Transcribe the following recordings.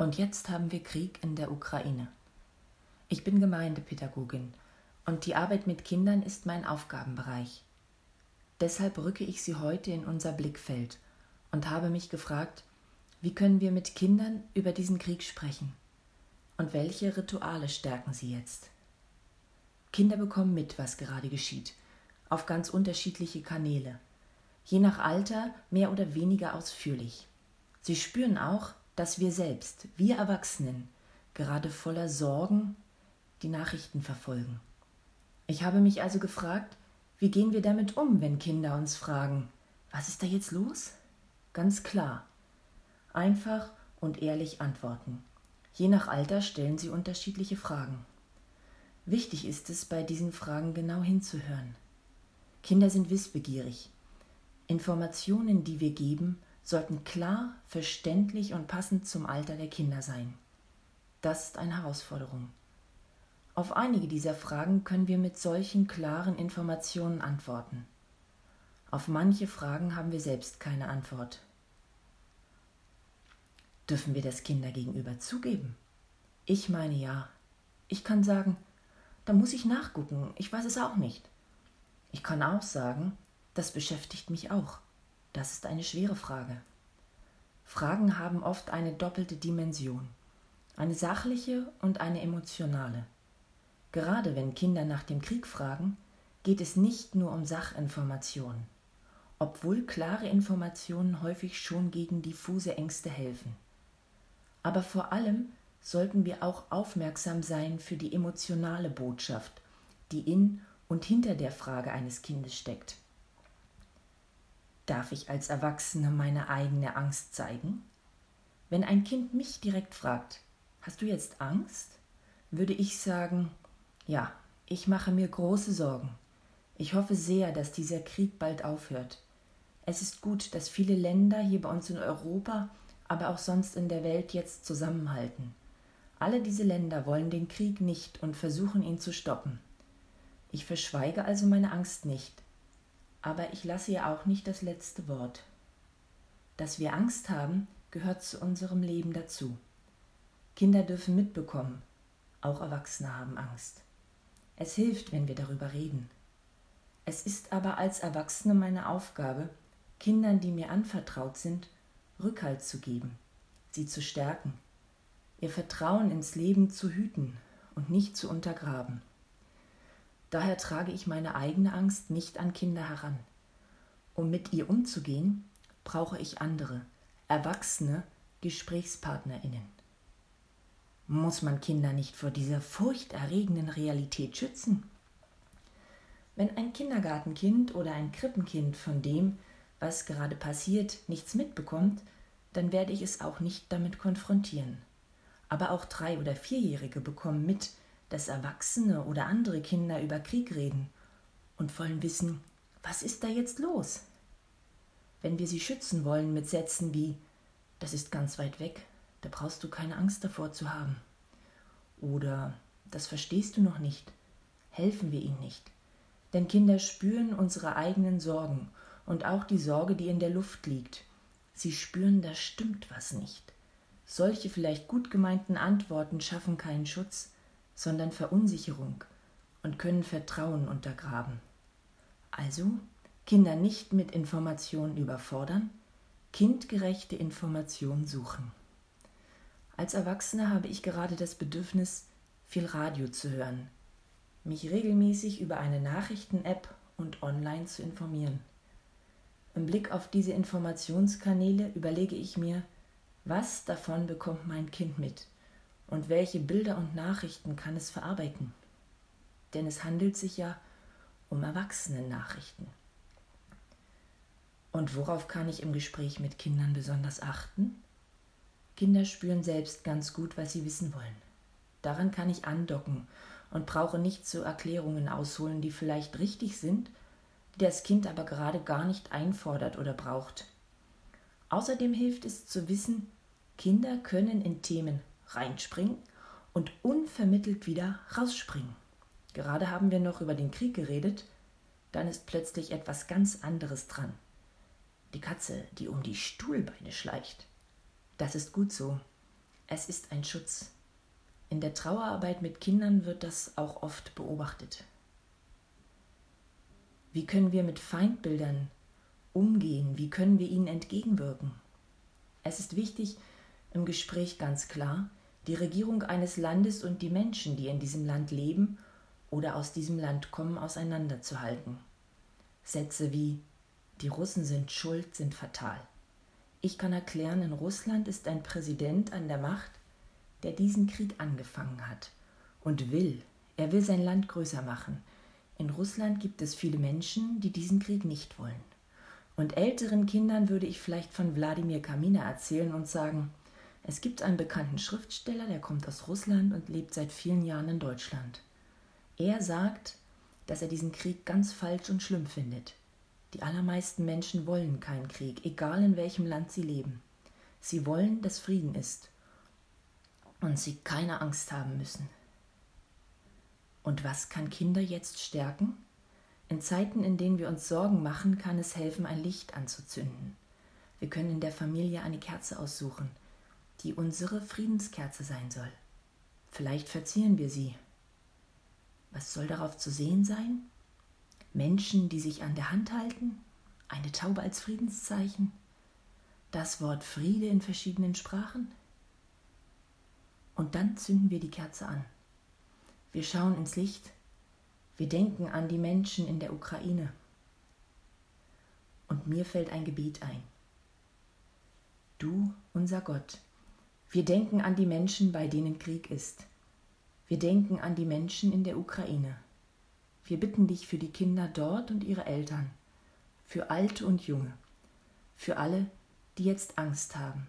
Und jetzt haben wir Krieg in der Ukraine. Ich bin Gemeindepädagogin und die Arbeit mit Kindern ist mein Aufgabenbereich. Deshalb rücke ich sie heute in unser Blickfeld und habe mich gefragt, wie können wir mit Kindern über diesen Krieg sprechen? Und welche Rituale stärken sie jetzt? Kinder bekommen mit, was gerade geschieht, auf ganz unterschiedliche Kanäle, je nach Alter mehr oder weniger ausführlich. Sie spüren auch, dass wir selbst, wir Erwachsenen, gerade voller Sorgen die Nachrichten verfolgen. Ich habe mich also gefragt, wie gehen wir damit um, wenn Kinder uns fragen, was ist da jetzt los? Ganz klar. Einfach und ehrlich antworten. Je nach Alter stellen sie unterschiedliche Fragen. Wichtig ist es, bei diesen Fragen genau hinzuhören. Kinder sind wissbegierig. Informationen, die wir geben, sollten klar, verständlich und passend zum Alter der Kinder sein. Das ist eine Herausforderung. Auf einige dieser Fragen können wir mit solchen klaren Informationen antworten. Auf manche Fragen haben wir selbst keine Antwort. Dürfen wir das Kinder gegenüber zugeben? Ich meine ja. Ich kann sagen, da muss ich nachgucken, ich weiß es auch nicht. Ich kann auch sagen, das beschäftigt mich auch. Das ist eine schwere Frage. Fragen haben oft eine doppelte Dimension, eine sachliche und eine emotionale. Gerade wenn Kinder nach dem Krieg fragen, geht es nicht nur um Sachinformationen, obwohl klare Informationen häufig schon gegen diffuse Ängste helfen. Aber vor allem sollten wir auch aufmerksam sein für die emotionale Botschaft, die in und hinter der Frage eines Kindes steckt. Darf ich als Erwachsene meine eigene Angst zeigen? Wenn ein Kind mich direkt fragt, hast du jetzt Angst? würde ich sagen, ja, ich mache mir große Sorgen. Ich hoffe sehr, dass dieser Krieg bald aufhört. Es ist gut, dass viele Länder hier bei uns in Europa, aber auch sonst in der Welt jetzt zusammenhalten. Alle diese Länder wollen den Krieg nicht und versuchen ihn zu stoppen. Ich verschweige also meine Angst nicht, aber ich lasse ihr auch nicht das letzte Wort. Dass wir Angst haben, gehört zu unserem Leben dazu. Kinder dürfen mitbekommen, auch Erwachsene haben Angst. Es hilft, wenn wir darüber reden. Es ist aber als Erwachsene meine Aufgabe, Kindern, die mir anvertraut sind, Rückhalt zu geben, sie zu stärken, ihr Vertrauen ins Leben zu hüten und nicht zu untergraben. Daher trage ich meine eigene Angst nicht an Kinder heran. Um mit ihr umzugehen, brauche ich andere, erwachsene Gesprächspartnerinnen. Muss man Kinder nicht vor dieser furchterregenden Realität schützen? Wenn ein Kindergartenkind oder ein Krippenkind von dem, was gerade passiert, nichts mitbekommt, dann werde ich es auch nicht damit konfrontieren. Aber auch drei- oder vierjährige bekommen mit, dass Erwachsene oder andere Kinder über Krieg reden und wollen wissen, was ist da jetzt los? Wenn wir sie schützen wollen mit Sätzen wie das ist ganz weit weg, da brauchst du keine Angst davor zu haben. Oder das verstehst du noch nicht, helfen wir ihnen nicht. Denn Kinder spüren unsere eigenen Sorgen und auch die Sorge, die in der Luft liegt. Sie spüren, da stimmt was nicht. Solche vielleicht gut gemeinten Antworten schaffen keinen Schutz, sondern Verunsicherung und können Vertrauen untergraben. Also Kinder nicht mit Informationen überfordern, kindgerechte Informationen suchen. Als Erwachsene habe ich gerade das Bedürfnis, viel Radio zu hören, mich regelmäßig über eine Nachrichten-App und online zu informieren. Im Blick auf diese Informationskanäle überlege ich mir, was davon bekommt mein Kind mit und welche Bilder und Nachrichten kann es verarbeiten? Denn es handelt sich ja um Erwachsenen-Nachrichten. Und worauf kann ich im Gespräch mit Kindern besonders achten? Kinder spüren selbst ganz gut, was sie wissen wollen. Daran kann ich andocken und brauche nicht zu Erklärungen ausholen, die vielleicht richtig sind, die das Kind aber gerade gar nicht einfordert oder braucht. Außerdem hilft es zu wissen, Kinder können in Themen reinspringen und unvermittelt wieder rausspringen. Gerade haben wir noch über den Krieg geredet, dann ist plötzlich etwas ganz anderes dran. Die Katze, die um die Stuhlbeine schleicht. Das ist gut so. Es ist ein Schutz. In der Trauerarbeit mit Kindern wird das auch oft beobachtet. Wie können wir mit Feindbildern umgehen? Wie können wir ihnen entgegenwirken? Es ist wichtig, im Gespräch ganz klar, die Regierung eines Landes und die Menschen, die in diesem Land leben oder aus diesem Land kommen, auseinanderzuhalten. Sätze wie die Russen sind schuld sind fatal. Ich kann erklären, in Russland ist ein Präsident an der Macht, der diesen Krieg angefangen hat und will, er will sein Land größer machen. In Russland gibt es viele Menschen, die diesen Krieg nicht wollen. Und älteren Kindern würde ich vielleicht von Wladimir Kamina erzählen und sagen, es gibt einen bekannten Schriftsteller, der kommt aus Russland und lebt seit vielen Jahren in Deutschland. Er sagt, dass er diesen Krieg ganz falsch und schlimm findet. Die allermeisten Menschen wollen keinen Krieg, egal in welchem Land sie leben. Sie wollen, dass Frieden ist und sie keine Angst haben müssen. Und was kann Kinder jetzt stärken? In Zeiten, in denen wir uns Sorgen machen, kann es helfen, ein Licht anzuzünden. Wir können in der Familie eine Kerze aussuchen, die unsere Friedenskerze sein soll. Vielleicht verzieren wir sie. Was soll darauf zu sehen sein? Menschen, die sich an der Hand halten? Eine Taube als Friedenszeichen? Das Wort Friede in verschiedenen Sprachen? Und dann zünden wir die Kerze an. Wir schauen ins Licht. Wir denken an die Menschen in der Ukraine. Und mir fällt ein Gebet ein. Du, unser Gott, wir denken an die Menschen, bei denen Krieg ist. Wir denken an die Menschen in der Ukraine. Wir bitten dich für die Kinder dort und ihre Eltern, für Alte und Junge, für alle, die jetzt Angst haben.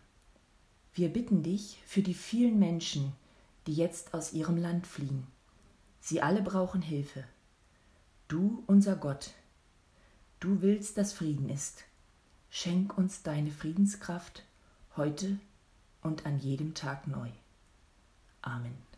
Wir bitten dich für die vielen Menschen, die jetzt aus ihrem Land fliehen. Sie alle brauchen Hilfe. Du, unser Gott, du willst, dass Frieden ist. Schenk uns deine Friedenskraft heute und an jedem Tag neu. Amen.